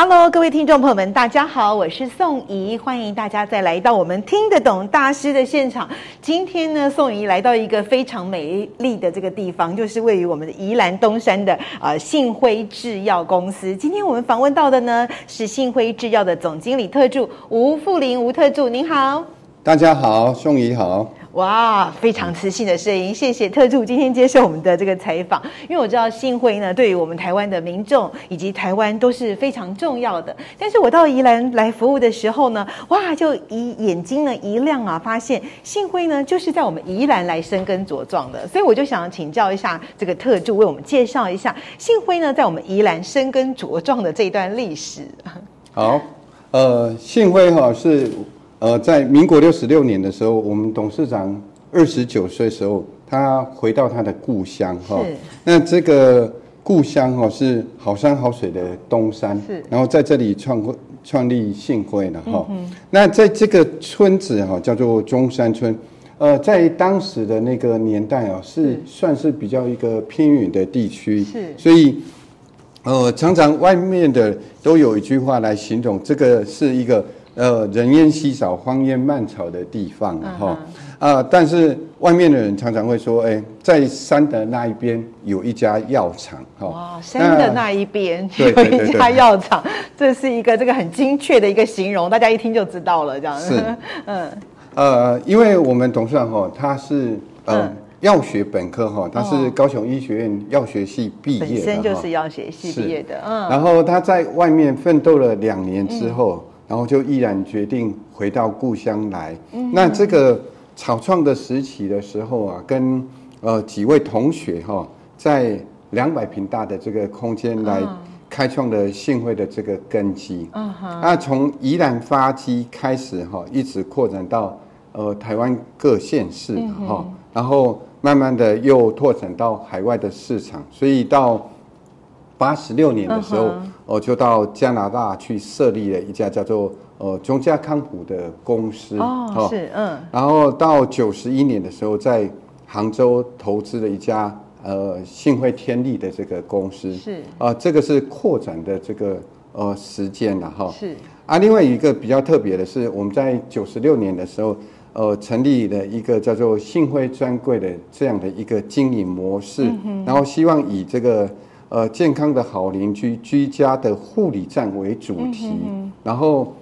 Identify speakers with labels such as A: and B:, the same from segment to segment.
A: Hello，各位听众朋友们，大家好，我是宋怡，欢迎大家再来到我们听得懂大师的现场。今天呢，宋怡来到一个非常美丽的这个地方，就是位于我们的宜兰东山的呃信辉制药公司。今天我们访问到的呢是信辉制药的总经理特助吴富林，吴特助，您好。
B: 大家好，宋怡好。
A: 哇，非常磁性的声音，谢谢特助今天接受我们的这个采访。因为我知道信辉呢，对于我们台湾的民众以及台湾都是非常重要的。但是我到宜兰来服务的时候呢，哇，就一眼睛呢一亮啊，发现信辉呢就是在我们宜兰来生根茁壮的。所以我就想请教一下这个特助，为我们介绍一下信辉呢在我们宜兰生根茁壮的这一段历史。
B: 好，呃，信辉哈是。呃，在民国六十六年的时候，我们董事长二十九岁时候，他回到他的故乡哈。是。那这个故乡哦是好山好水的东山。是。然后在这里创创立信会了哈。嗯。那在这个村子哈叫做中山村，呃，在当时的那个年代哦，是算是比较一个偏远的地区。是。所以，呃，常常外面的都有一句话来形容，这个是一个。呃，人烟稀少、荒烟蔓草的地方，哈、uh. 啊，但是外面的人常常会说，哎，在山的那一边有一家药厂，哈。哇，
A: 山的那一边有一家药厂，这是一个这个很精确的一个形容，大家一听就知道了，这样子。是，嗯，
B: 呃，因为我们董事长哈，他是呃药学本科哈，他是高雄医学院药学系毕业的，本
A: 身就是药学系毕业的，嗯。
B: 然后他在外面奋斗了两年之后。嗯然后就毅然决定回到故乡来。嗯、那这个草创的时期的时候啊，跟呃几位同学哈、哦，在两百坪大的这个空间来开创了信会的这个根基。嗯哼。那从宜兰发基开始哈、哦，一直扩展到呃台湾各县市哈、哦，嗯、然后慢慢的又拓展到海外的市场，所以到。八十六年的时候，我就到加拿大去设立了一家叫做呃中嘉康普的公司。哦，是嗯。然后到九十一年的时候，在杭州投资了一家呃信辉天利的这个公司。是啊，这个是扩展的这个呃时间了哈。是啊，另外一个比较特别的是，我们在九十六年的时候，呃，成立了一个叫做信辉专柜的这样的一个经营模式，然后希望以这个。呃，健康的好邻居，居家的护理站为主题。嗯、哼哼然后，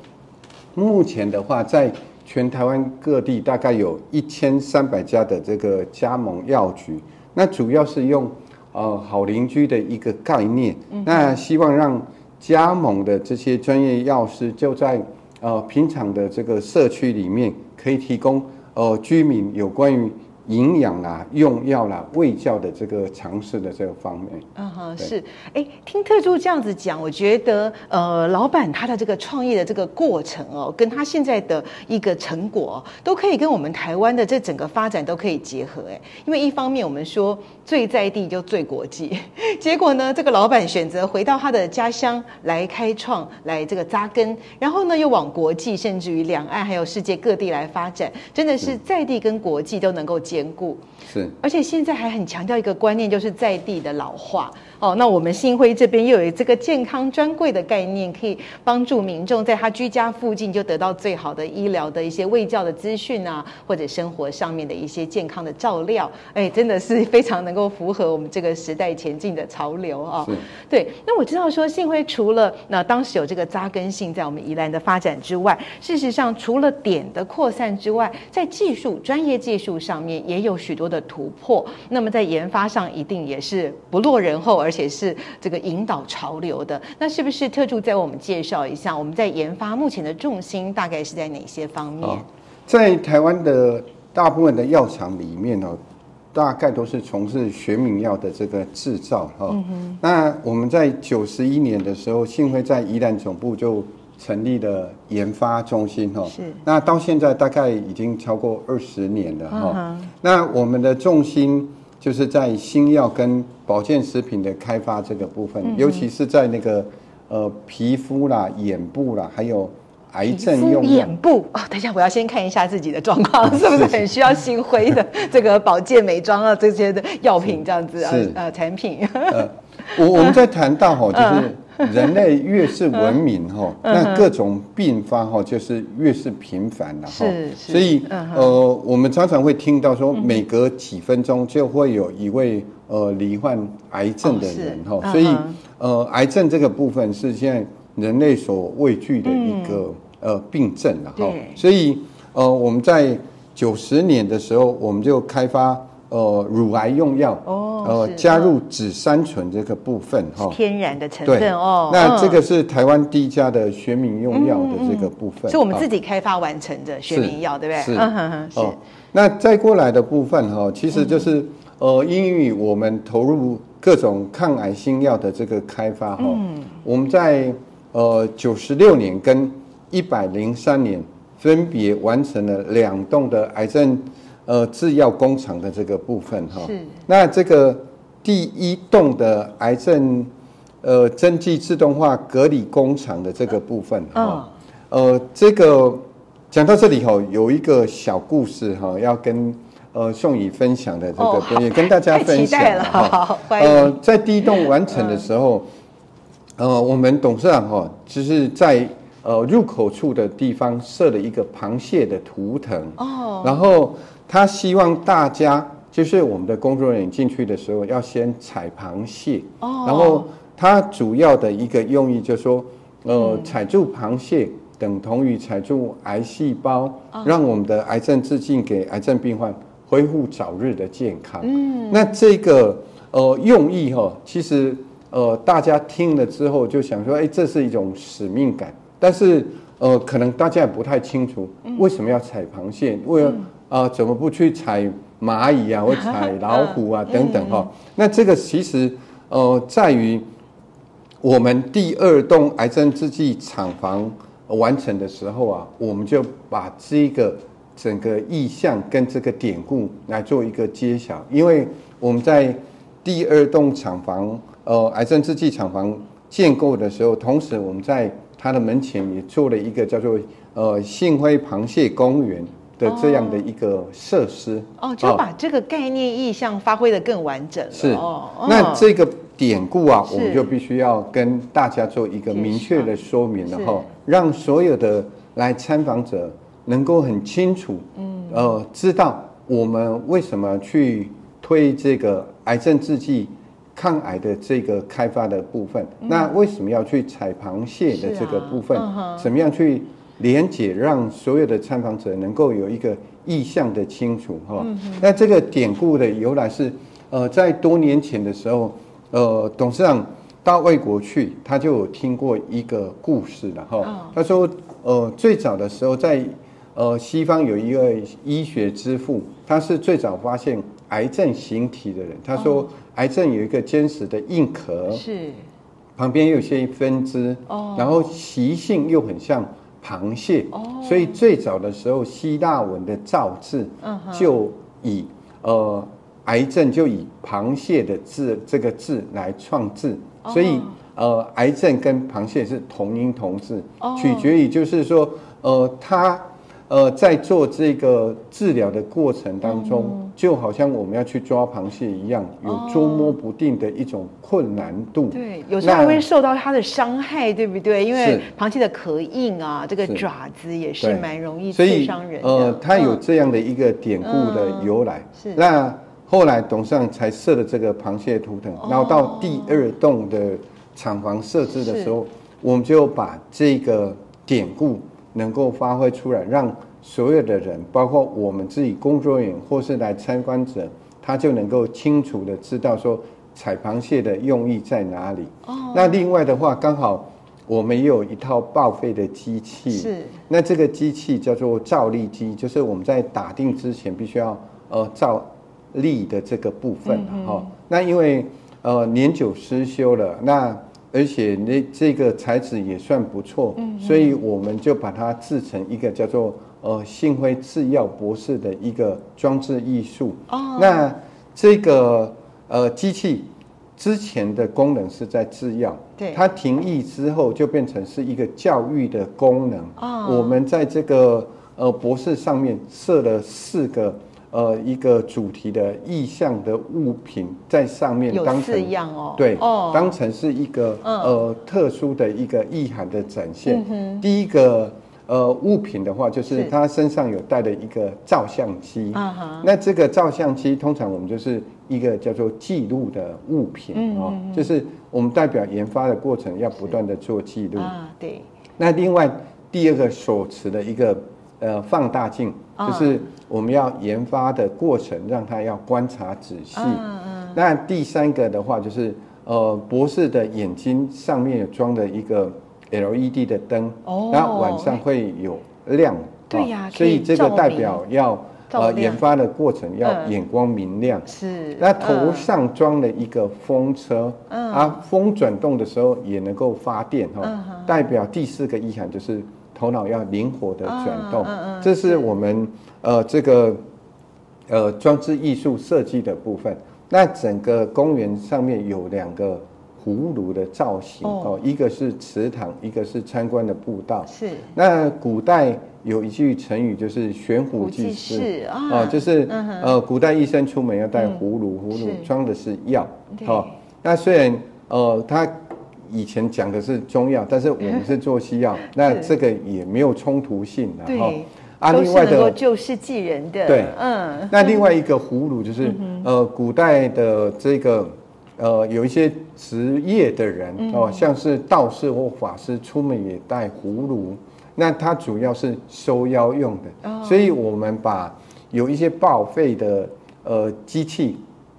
B: 目前的话，在全台湾各地大概有一千三百家的这个加盟药局。那主要是用呃好邻居的一个概念，嗯、那希望让加盟的这些专业药师就在呃平常的这个社区里面，可以提供呃居民有关于。营养啦、用药啦、卫教的这个尝试的这个方面，
A: 嗯哼，是，哎，听特助这样子讲，我觉得，呃，老板他的这个创业的这个过程哦，跟他现在的一个成果，都可以跟我们台湾的这整个发展都可以结合，哎，因为一方面我们说最在地就最国际，结果呢，这个老板选择回到他的家乡来开创，来这个扎根，然后呢，又往国际，甚至于两岸还有世界各地来发展，真的是在地跟国际都能够结。缘故是，而且现在还很强调一个观念，就是在地的老化。哦，那我们信辉这边又有这个健康专柜的概念，可以帮助民众在他居家附近就得到最好的医疗的一些卫教的资讯啊，或者生活上面的一些健康的照料。哎，真的是 非常能够符合我们这个时代前进的潮流啊。是对，那我知道说信辉除了那当时有这个扎根性在我们宜兰的发展之外，事实上除了点的扩散之外，在技术专业技术上面也有许多的突破。那么在研发上一定也是不落人后。而且是这个引导潮流的，那是不是特助再为我们介绍一下？我们在研发目前的重心大概是在哪些方面？
B: 在台湾的大部分的药厂里面呢，大概都是从事学名药的这个制造哈。嗯哼。那我们在九十一年的时候，幸会在宜兰总部就成立了研发中心哈。是。那到现在大概已经超过二十年了哈。嗯。那我们的重心就是在新药跟保健食品的开发这个部分，嗯、尤其是在那个呃皮肤啦、眼部啦，还有。癌症用
A: 眼部哦，等一下，我要先看一下自己的状况，是不是很需要新辉的这个保健美妆啊这些的药品这样子啊呃产品。呃，
B: 我我们在谈到哈，就是人类越是文明哈，那各种病发哈就是越是频繁了哈。是，所以呃，我们常常会听到说，每隔几分钟就会有一位呃罹患癌症的人哈。所以呃，癌症这个部分是现在人类所畏惧的一个。呃，病症了哈，所以呃，我们在九十年的时候，我们就开发呃乳癌用药哦，呃加入紫杉醇这个部分哈，
A: 天然的成分哦。
B: 那这个是台湾第一家的学名用药的这个部分，
A: 是我们自己开发完成的学名药，对不对？是，
B: 是。那再过来的部分哈，其实就是呃，因为我们投入各种抗癌新药的这个开发哈，我们在呃九十六年跟一百零三年，分别完成了两栋的癌症呃制药工厂的这个部分哈。是。那这个第一栋的癌症呃针剂自动化隔离工厂的这个部分哈。呃，这个讲到这里哈，有一个小故事哈，要跟呃宋宇分享的这个，也跟大家分享哈。呃，在第一栋完成的时候，呃，我们董事长哈，就是在。呃，入口处的地方设了一个螃蟹的图腾哦，然后他希望大家就是我们的工作人员进去的时候要先采螃蟹。哦，然后它主要的一个用意就是说，呃，采住螃蟹等同于采住癌细胞，让我们的癌症致敬给癌症病患，恢复早日的健康。嗯，那这个呃用意哈，其实呃大家听了之后就想说，哎，这是一种使命感。但是，呃，可能大家也不太清楚为什么要采螃蟹，为啊、呃，怎么不去踩蚂蚁啊，或踩老虎啊等等哈？那这个其实，呃，在于我们第二栋癌症制剂厂房完成的时候啊，我们就把这个整个意象跟这个典故来做一个揭晓，因为我们在第二栋厂房，呃，癌症制剂厂房建构的时候，同时我们在它的门前也做了一个叫做呃幸辉螃蟹公园的这样的一个设施
A: 哦，就把这个概念意象发挥的更完整了。
B: 是。哦，那这个典故啊，我们就必须要跟大家做一个明确的说明了哈，让所有的来参访者能够很清楚，嗯，呃，知道我们为什么去推这个癌症制剂。抗癌的这个开发的部分，那为什么要去采螃蟹的这个部分？怎么样去连接，让所有的参访者能够有一个意向的清楚哈？那这个典故的由来是，呃，在多年前的时候，呃，董事长到外国去，他就有听过一个故事了哈。他说，呃，最早的时候在呃西方有一个医学之父，他是最早发现癌症形体的人。他说。癌症有一个坚实的硬壳，是旁边有些分支，哦，然后习性又很像螃蟹，哦，所以最早的时候希腊文的造字，嗯，就以呃癌症就以螃蟹的字这个字来创字，所以呃癌症跟螃蟹是同音同字，取决于就是说呃它。呃，在做这个治疗的过程当中，嗯、就好像我们要去抓螃蟹一样，有捉摸不定的一种困难度。
A: 对，有时候还会受到它的伤害，对不对？因为螃蟹的壳硬啊，这个爪子也是蛮容易刺伤人的。
B: 呃，它有这样的一个典故的由来。嗯、是。那后来董事长才设了这个螃蟹图腾，然后到第二栋的厂房设置的时候，我们就把这个典故。能够发挥出来，让所有的人，包括我们自己工作人员或是来参观者，他就能够清楚的知道说采螃蟹的用意在哪里。哦。那另外的话，刚好我们也有一套报废的机器。是。那这个机器叫做造粒机，就是我们在打定之前必须要呃照例的这个部分哈、嗯哦。那因为呃年久失修了，那而且那这个材质也算不错，嗯，所以我们就把它制成一个叫做呃信辉制药博士的一个装置艺术。哦，那这个呃机器。之前的功能是在制药，对，它停役之后就变成是一个教育的功能。哦，我们在这个呃博士上面设了四个呃一个主题的意象的物品在上面当成，有四样哦，对，哦，当成是一个呃特殊的一个意涵的展现。嗯，第一个。呃，物品的话，就是他身上有带的一个照相机。那这个照相机，通常我们就是一个叫做记录的物品哦，就是我们代表研发的过程要不断的做记录。啊，对。那另外第二个手持的一个呃放大镜，就是我们要研发的过程，让他要观察仔细。嗯嗯。那第三个的话，就是呃博士的眼睛上面有装的一个。LED 的灯，然后晚上会有亮，对呀，所以这个代表要呃研发的过程要眼光明亮。是，那头上装了一个风车，啊，风转动的时候也能够发电哈，代表第四个意涵就是头脑要灵活的转动。这是我们呃这个呃装置艺术设计的部分。那整个公园上面有两个。葫芦的造型哦，一个是祠堂，一个是参观的步道。是。那古代有一句成语，就是悬壶济世啊，就是呃，古代医生出门要带葫芦，葫芦装的是药。好，那虽然呃，他以前讲的是中药，但是我们是做西药，那这个也没有冲突性的哈。啊，另外的
A: 救世济人的。
B: 对，嗯。那另外一个葫芦就是呃，古代的这个。呃，有一些职业的人哦，像是道士或法师出门也带葫芦，那它主要是收妖用的。哦，所以我们把有一些报废的呃机器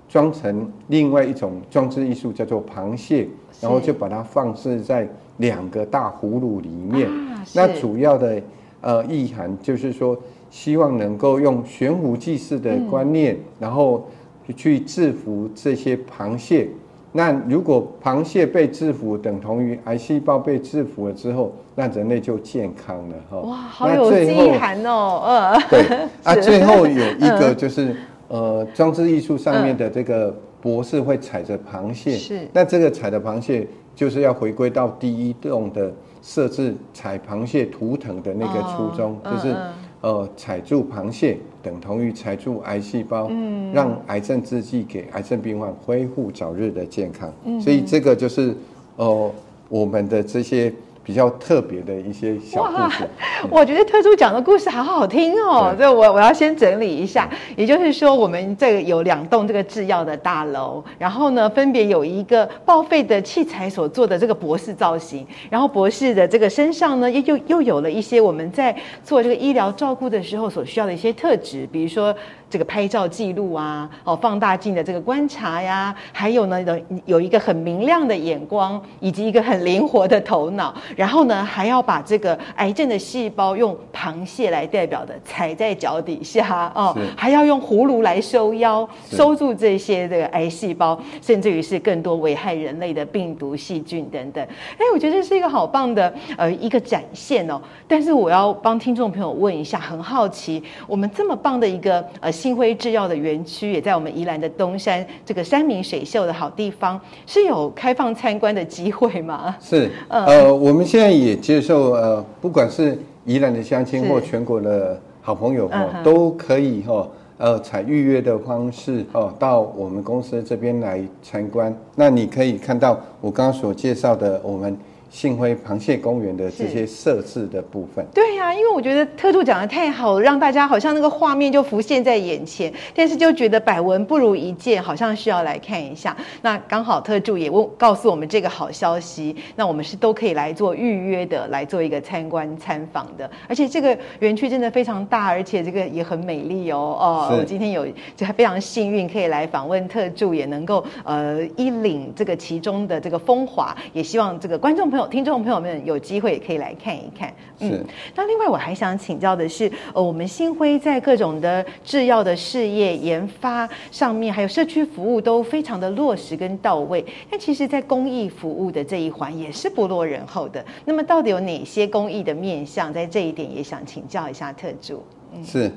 B: 装成另外一种装置艺术，叫做螃蟹，然后就把它放置在两个大葫芦里面。啊，那主要的呃意涵就是说，希望能够用悬壶济世的观念，嗯，然后。去制服这些螃蟹，那如果螃蟹被制服，等同于癌细胞被制服了之后，那人类就健康了哈。哇，好
A: 有意涵哦。呃，
B: 对啊，最后有一个就是呃，装置艺术上面的这个博士会踩着螃蟹，是。那这个踩的螃蟹就是要回归到第一栋的设置踩螃蟹图腾的那个初衷，就是。呃，踩住螃蟹等同于踩住癌细胞，嗯，让癌症制剂给癌症病患恢复早日的健康，嗯，所以这个就是呃我们的这些。比较特别的一些小故事，
A: 我觉得特助讲的故事好好听哦。这我我要先整理一下，也就是说，我们这个有两栋这个制药的大楼，然后呢，分别有一个报废的器材所做的这个博士造型，然后博士的这个身上呢，又又又有了一些我们在做这个医疗照顾的时候所需要的一些特质，比如说。这个拍照记录啊，哦，放大镜的这个观察呀，还有呢，有有一个很明亮的眼光，以及一个很灵活的头脑，然后呢，还要把这个癌症的细胞用螃蟹来代表的踩在脚底下哦，还要用葫芦来收腰，收住这些这个癌细胞，甚至于是更多危害人类的病毒细菌等等。哎，我觉得这是一个好棒的呃一个展现哦。但是我要帮听众朋友问一下，很好奇，我们这么棒的一个呃。信辉制药的园区也在我们宜兰的东山这个山明水秀的好地方，是有开放参观的机会吗？
B: 是，呃，我们现在也接受呃，不管是宜兰的乡亲或全国的好朋友哈，都可以哈，呃，采预约的方式哦，到我们公司这边来参观。那你可以看到我刚刚所介绍的我们。信辉螃蟹公园的这些设置的部分，
A: 对呀、啊，因为我觉得特助讲的太好了，让大家好像那个画面就浮现在眼前，但是就觉得百闻不如一见，好像需要来看一下。那刚好特助也问告诉我们这个好消息，那我们是都可以来做预约的，来做一个参观参访的。而且这个园区真的非常大，而且这个也很美丽哦。哦，我今天有就还非常幸运可以来访问特助，也能够呃一领这个其中的这个风华，也希望这个观众朋朋友、听众朋友们有机会也可以来看一看。
B: 嗯，是
A: 那另外我还想请教的是，呃，我们新辉在各种的制药的事业研发上面，还有社区服务都非常的落实跟到位。但其实，在公益服务的这一环也是不落人后的。那么，到底有哪些公益的面向？在这一点也想请教一下特助。
B: 嗯，是，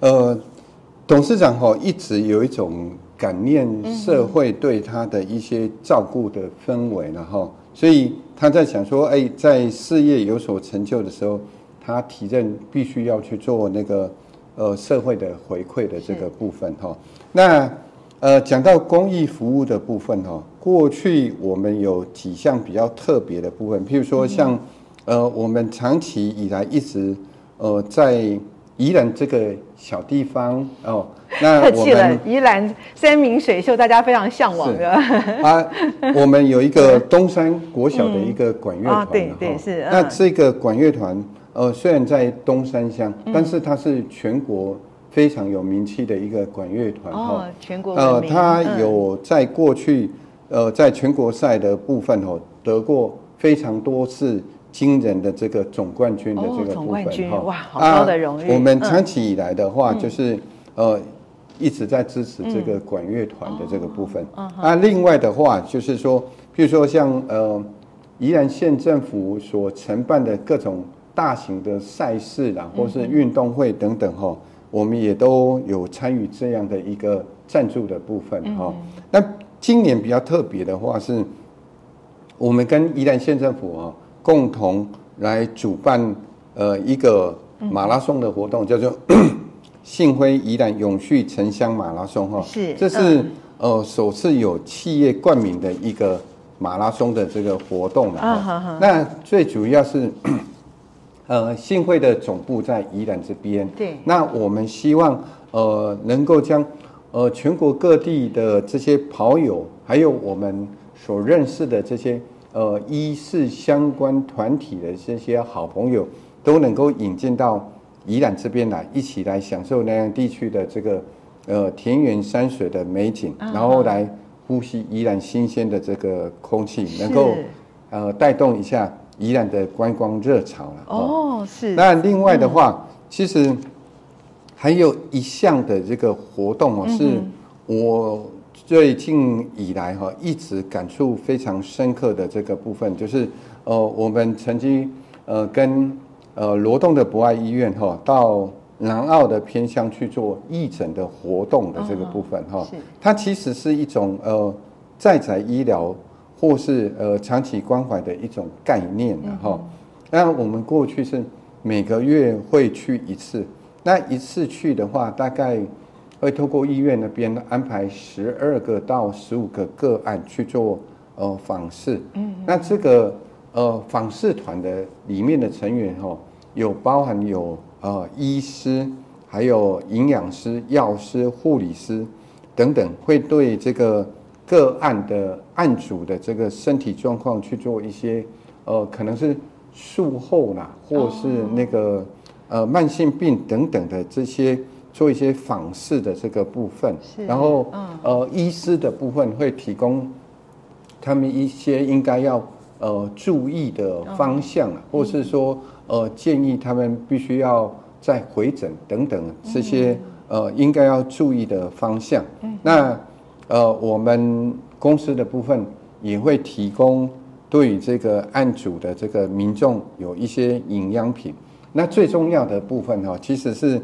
B: 呃，董事长哈一直有一种感念社会对他的一些照顾的氛围，然后。所以他在想说，哎，在事业有所成就的时候，他提任必须要去做那个呃社会的回馈的这个部分哈。那呃讲到公益服务的部分哈，过去我们有几项比较特别的部分，譬如说像呃我们长期以来一直呃在。宜兰这个小地方哦，那
A: 客气了。宜兰山明水秀，大家非常向往的。
B: 啊，我们有一个东山国小的一个管乐团，嗯啊，对对是。嗯、那这个管乐团，呃，虽然在东山乡，但是它是全国非常有名气的一个管乐团
A: 哦，全国
B: 呃，它有在过去呃在全国赛的部分哦得过非常多次。惊人的这个总冠军的这个部分，总冠军
A: 哇，好高的荣誉。
B: 我们长期以来的话，就是呃一直在支持这个管乐团的这个部分。啊，另外的话就是说，譬如说像呃宜兰县政府所承办的各种大型的赛事啦，或是运动会等等哈，我们也都有参与这样的一个赞助的部分哈。那今年比较特别的话是，我们跟宜兰县政府啊。共同来主办呃一个马拉松的活动，叫做 “幸辉宜兰永续城乡马拉松”哈，是，这是呃首次有企业冠名的一个马拉松的这个活动了哈。那最主要是 呃信辉的总部在宜兰这边，对。那我们希望呃能够将呃全国各地的这些跑友，还有我们所认识的这些。呃，医事相关团体的这些好朋友都能够引进到宜兰这边来，一起来享受那样地区的这个呃田园山水的美景，然后来呼吸宜兰新鲜的这个空气，能够呃带动一下宜兰的观光热潮了。哦，是。那另外的话，其实还有一项的这个活动哦，是我。最近以来哈，一直感触非常深刻的这个部分，就是呃，我们曾经呃跟呃罗东的博爱医院哈，到南澳的偏乡去做义诊的活动的这个部分哈，它其实是一种呃在宅医疗或是呃长期关怀的一种概念的哈。那我们过去是每个月会去一次，那一次去的话大概。会透过医院那边安排十二个到十五个个案去做呃访视，嗯，那这个呃访视团的里面的成员哈，有包含有呃医师，还有营养师、药师、护理师等等，会对这个个案的案主的这个身体状况去做一些呃可能是术后啦，或是那个呃慢性病等等的这些。做一些访视的这个部分，然后呃，医师的部分会提供他们一些应该要呃注意的方向啊，或是说呃建议他们必须要再回诊等等这些呃应该要注意的方向。那呃我们公司的部分也会提供对于这个案主的这个民众有一些营养品。那最重要的部分哈，其实是。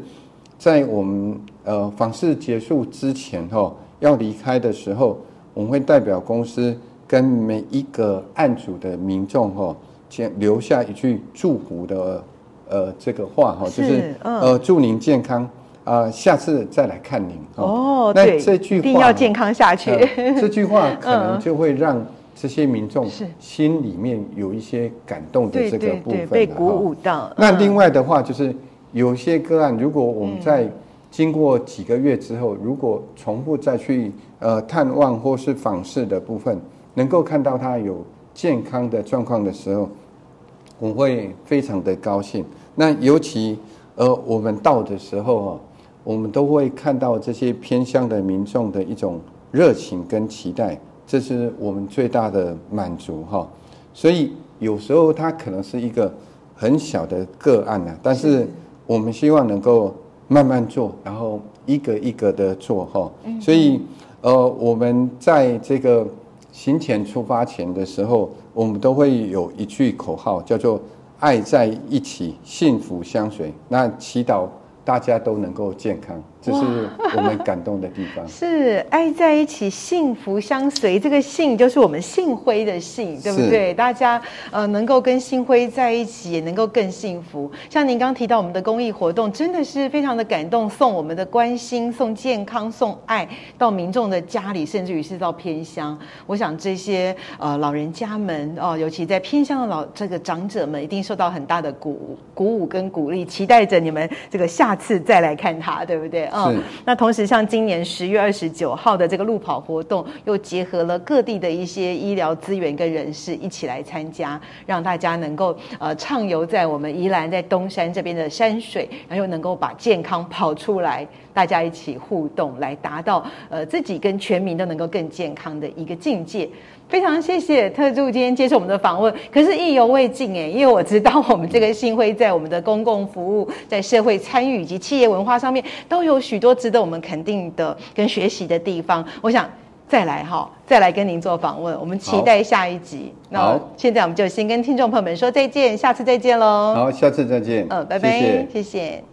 B: 在我们呃访视结束之前哈，要离开的时候，我们会代表公司跟每一个案主的民众哈，先留下一句祝福的呃这个话哈，就是呃祝您健康啊，下次再来看您哦。那这句话一定
A: 要健康下去。
B: 这句话可能就会让这些民众心里面有一些感动的这个部分，
A: 被鼓舞到。
B: 那另外的话就是。有些个案，如果我们在经过几个月之后，如果重复再去呃探望或是访视的部分，能够看到他有健康的状况的时候，我会非常的高兴。那尤其呃我们到的时候哈，我们都会看到这些偏乡的民众的一种热情跟期待，这是我们最大的满足哈。所以有时候它可能是一个很小的个案啊，但是我们希望能够慢慢做，然后一个一个的做哈。所以呃，我们在这个行前出发前的时候，我们都会有一句口号，叫做“爱在一起，幸福相随”。那祈祷大家都能够健康。这是我们感动的地方。
A: 是爱在一起，幸福相随。这个“幸”就是我们幸辉的“幸”，对不对？大家呃能够跟幸辉在一起，也能够更幸福。像您刚提到我们的公益活动，真的是非常的感动，送我们的关心，送健康，送爱到民众的家里，甚至于是到偏乡。我想这些呃老人家们哦，尤其在偏乡的老这个长者们，一定受到很大的鼓舞、鼓舞跟鼓励，期待着你们这个下次再来看他，对不对？嗯，那同时像今年十月二十九号的这个路跑活动，又结合了各地的一些医疗资源跟人士一起来参加，让大家能够呃畅游在我们宜兰在东山这边的山水，然后又能够把健康跑出来，大家一起互动，来达到呃自己跟全民都能够更健康的一个境界。非常谢谢特助今天接受我们的访问，可是意犹未尽诶，因为我知道我们这个信辉在我们的公共服务、在社会参与以及企业文化上面都有许多值得我们肯定的跟学习的地方。我想再来哈，再来跟您做访问，我们期待下一集。
B: 好，
A: 那现在我们就先跟听众朋友们说再见，下次再见喽。
B: 好，下次再见。
A: 嗯，拜拜，谢谢。谢谢